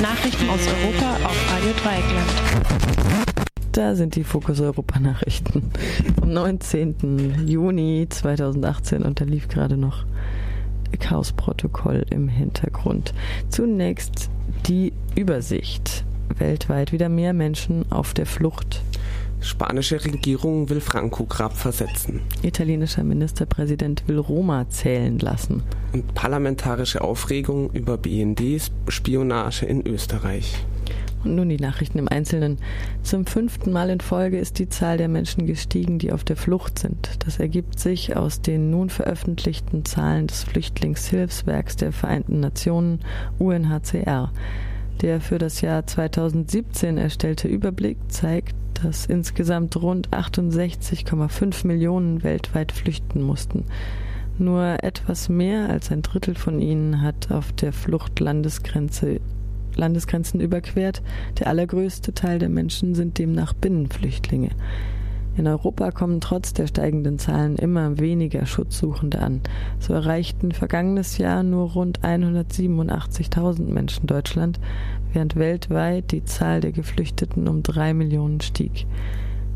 Nachrichten aus Europa auf Radio Dreieckland. Da sind die Fokus Europa Nachrichten. Am 19. Juni 2018 und da lief gerade noch Chaos-Protokoll im Hintergrund. Zunächst die Übersicht. Weltweit wieder mehr Menschen auf der Flucht. Spanische Regierung will Franco-Grab versetzen. Italienischer Ministerpräsident will Roma zählen lassen. Und parlamentarische Aufregung über BND-Spionage in Österreich. Und nun die Nachrichten im Einzelnen. Zum fünften Mal in Folge ist die Zahl der Menschen gestiegen, die auf der Flucht sind. Das ergibt sich aus den nun veröffentlichten Zahlen des Flüchtlingshilfswerks der Vereinten Nationen UNHCR. Der für das Jahr 2017 erstellte Überblick zeigt, dass insgesamt rund 68,5 Millionen weltweit flüchten mussten. Nur etwas mehr als ein Drittel von ihnen hat auf der Flucht Landesgrenze, Landesgrenzen überquert. Der allergrößte Teil der Menschen sind demnach Binnenflüchtlinge. In Europa kommen trotz der steigenden Zahlen immer weniger Schutzsuchende an. So erreichten vergangenes Jahr nur rund 187.000 Menschen Deutschland, während weltweit die Zahl der Geflüchteten um drei Millionen stieg.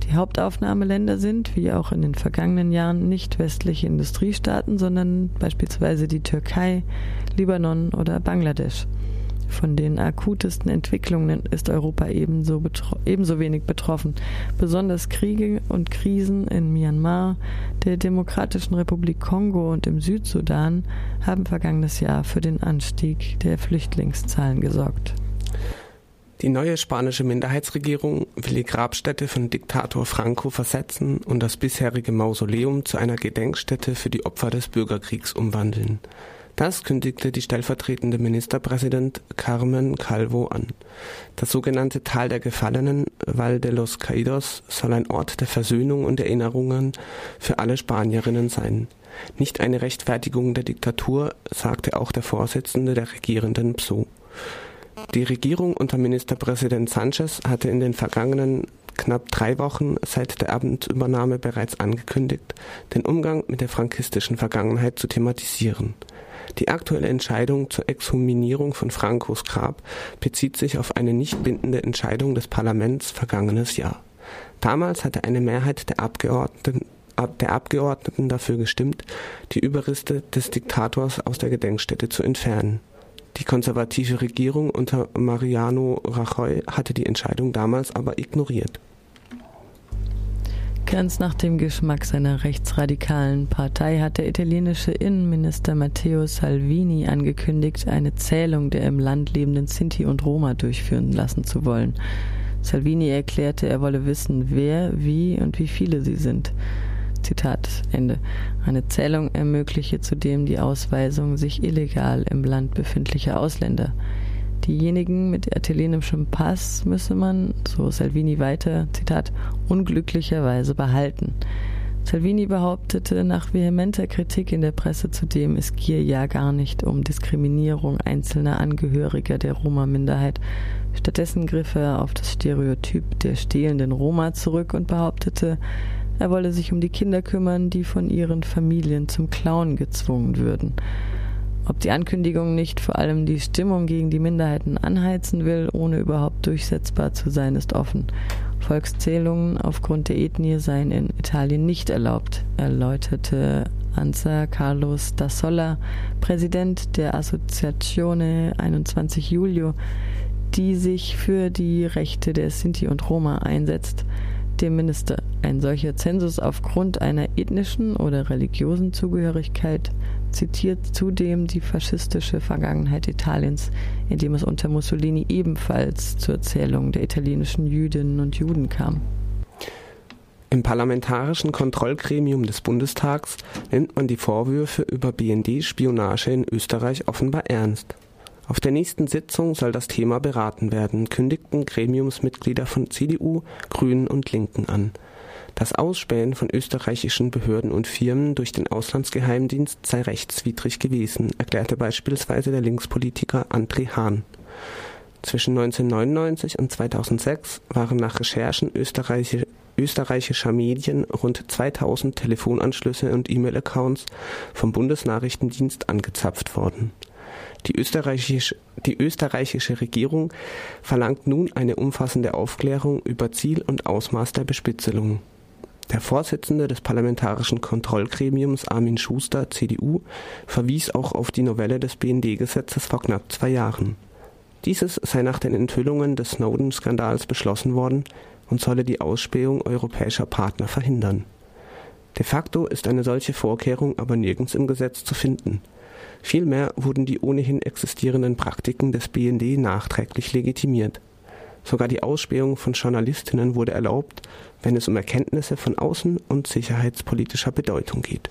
Die Hauptaufnahmeländer sind, wie auch in den vergangenen Jahren, nicht westliche Industriestaaten, sondern beispielsweise die Türkei, Libanon oder Bangladesch. Von den akutesten Entwicklungen ist Europa ebenso, ebenso wenig betroffen. Besonders Kriege und Krisen in Myanmar, der Demokratischen Republik Kongo und im Südsudan haben vergangenes Jahr für den Anstieg der Flüchtlingszahlen gesorgt. Die neue spanische Minderheitsregierung will die Grabstätte von Diktator Franco versetzen und das bisherige Mausoleum zu einer Gedenkstätte für die Opfer des Bürgerkriegs umwandeln. Das kündigte die stellvertretende Ministerpräsident Carmen Calvo an. Das sogenannte Tal der Gefallenen, Val de los Caídos, soll ein Ort der Versöhnung und Erinnerungen für alle Spanierinnen sein. Nicht eine Rechtfertigung der Diktatur, sagte auch der Vorsitzende der regierenden PSO. Die Regierung unter Ministerpräsident Sanchez hatte in den vergangenen knapp drei Wochen seit der Abendübernahme bereits angekündigt, den Umgang mit der frankistischen Vergangenheit zu thematisieren. Die aktuelle Entscheidung zur Exhuminierung von Francos Grab bezieht sich auf eine nicht bindende Entscheidung des Parlaments vergangenes Jahr. Damals hatte eine Mehrheit der Abgeordneten, der Abgeordneten dafür gestimmt, die Überreste des Diktators aus der Gedenkstätte zu entfernen. Die konservative Regierung unter Mariano Rajoy hatte die Entscheidung damals aber ignoriert. Ganz nach dem Geschmack seiner rechtsradikalen Partei hat der italienische Innenminister Matteo Salvini angekündigt, eine Zählung der im Land lebenden Sinti und Roma durchführen lassen zu wollen. Salvini erklärte, er wolle wissen, wer, wie und wie viele sie sind. Zitat Ende. Eine Zählung ermögliche zudem die Ausweisung sich illegal im Land befindlicher Ausländer. Diejenigen mit italienischem Pass müsse man, so Salvini weiter, Zitat, unglücklicherweise behalten. Salvini behauptete nach vehementer Kritik in der Presse zudem, es gehe ja gar nicht um Diskriminierung einzelner Angehöriger der Roma-Minderheit. Stattdessen griff er auf das Stereotyp der stehlenden Roma zurück und behauptete, er wolle sich um die Kinder kümmern, die von ihren Familien zum Klauen gezwungen würden. Ob die Ankündigung nicht vor allem die Stimmung gegen die Minderheiten anheizen will, ohne überhaupt durchsetzbar zu sein, ist offen. Volkszählungen aufgrund der Ethnie seien in Italien nicht erlaubt, erläuterte Anza Carlos da Solla, Präsident der Associazione 21 Julio, die sich für die Rechte der Sinti und Roma einsetzt dem Minister. Ein solcher Zensus aufgrund einer ethnischen oder religiösen Zugehörigkeit zitiert zudem die faschistische Vergangenheit Italiens, in dem es unter Mussolini ebenfalls zur Zählung der italienischen Jüdinnen und Juden kam. Im parlamentarischen Kontrollgremium des Bundestags nimmt man die Vorwürfe über BND-Spionage in Österreich offenbar ernst. Auf der nächsten Sitzung soll das Thema beraten werden, kündigten Gremiumsmitglieder von CDU, Grünen und Linken an. Das Ausspähen von österreichischen Behörden und Firmen durch den Auslandsgeheimdienst sei rechtswidrig gewesen, erklärte beispielsweise der Linkspolitiker André Hahn. Zwischen 1999 und 2006 waren nach Recherchen österreichischer österreichischer Medien rund 2000 Telefonanschlüsse und E-Mail-Accounts vom Bundesnachrichtendienst angezapft worden. Die österreichische, die österreichische Regierung verlangt nun eine umfassende Aufklärung über Ziel und Ausmaß der Bespitzelung. Der Vorsitzende des Parlamentarischen Kontrollgremiums Armin Schuster, CDU, verwies auch auf die Novelle des BND-Gesetzes vor knapp zwei Jahren. Dieses sei nach den Enthüllungen des Snowden-Skandals beschlossen worden und solle die Ausspähung europäischer Partner verhindern. De facto ist eine solche Vorkehrung aber nirgends im Gesetz zu finden. Vielmehr wurden die ohnehin existierenden Praktiken des BND nachträglich legitimiert. Sogar die Ausspähung von Journalistinnen wurde erlaubt, wenn es um Erkenntnisse von außen- und sicherheitspolitischer Bedeutung geht